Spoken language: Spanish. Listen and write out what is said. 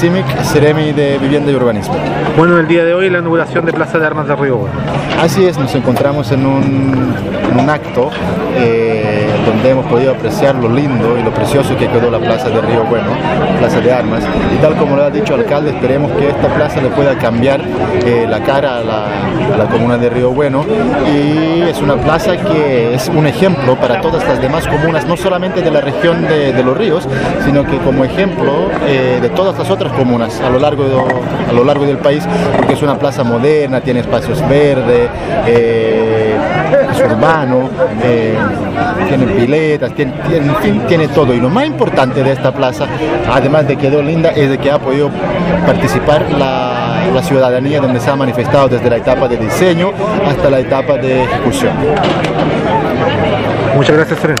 CIMIC, Ceremi de Vivienda y Urbanismo. Bueno, el día de hoy la inauguración de Plaza de Armas de Río Bueno. Así es, nos encontramos en un, en un acto eh, donde hemos podido apreciar lo lindo y lo precioso que quedó la Plaza de Río Bueno, Plaza de Armas, y tal como lo ha dicho el alcalde, esperemos que esta plaza le pueda cambiar eh, la cara a la, a la comuna de Río Bueno y es una plaza que es un ejemplo para todas las demás comunas, no solamente de la región de, de Los Ríos, sino que como ejemplo eh, de todas las otras comunas a lo, largo a lo largo del país, porque es una plaza moderna, tiene espacios verdes, eh, es urbano, eh, tiene piletas, tiene, tiene- tiene todo. Y lo más importante de esta plaza, además de que quedó linda, es de que ha podido participar la, la ciudadanía donde se ha manifestado desde la etapa de diseño hasta la etapa de ejecución. Muchas gracias, Fren.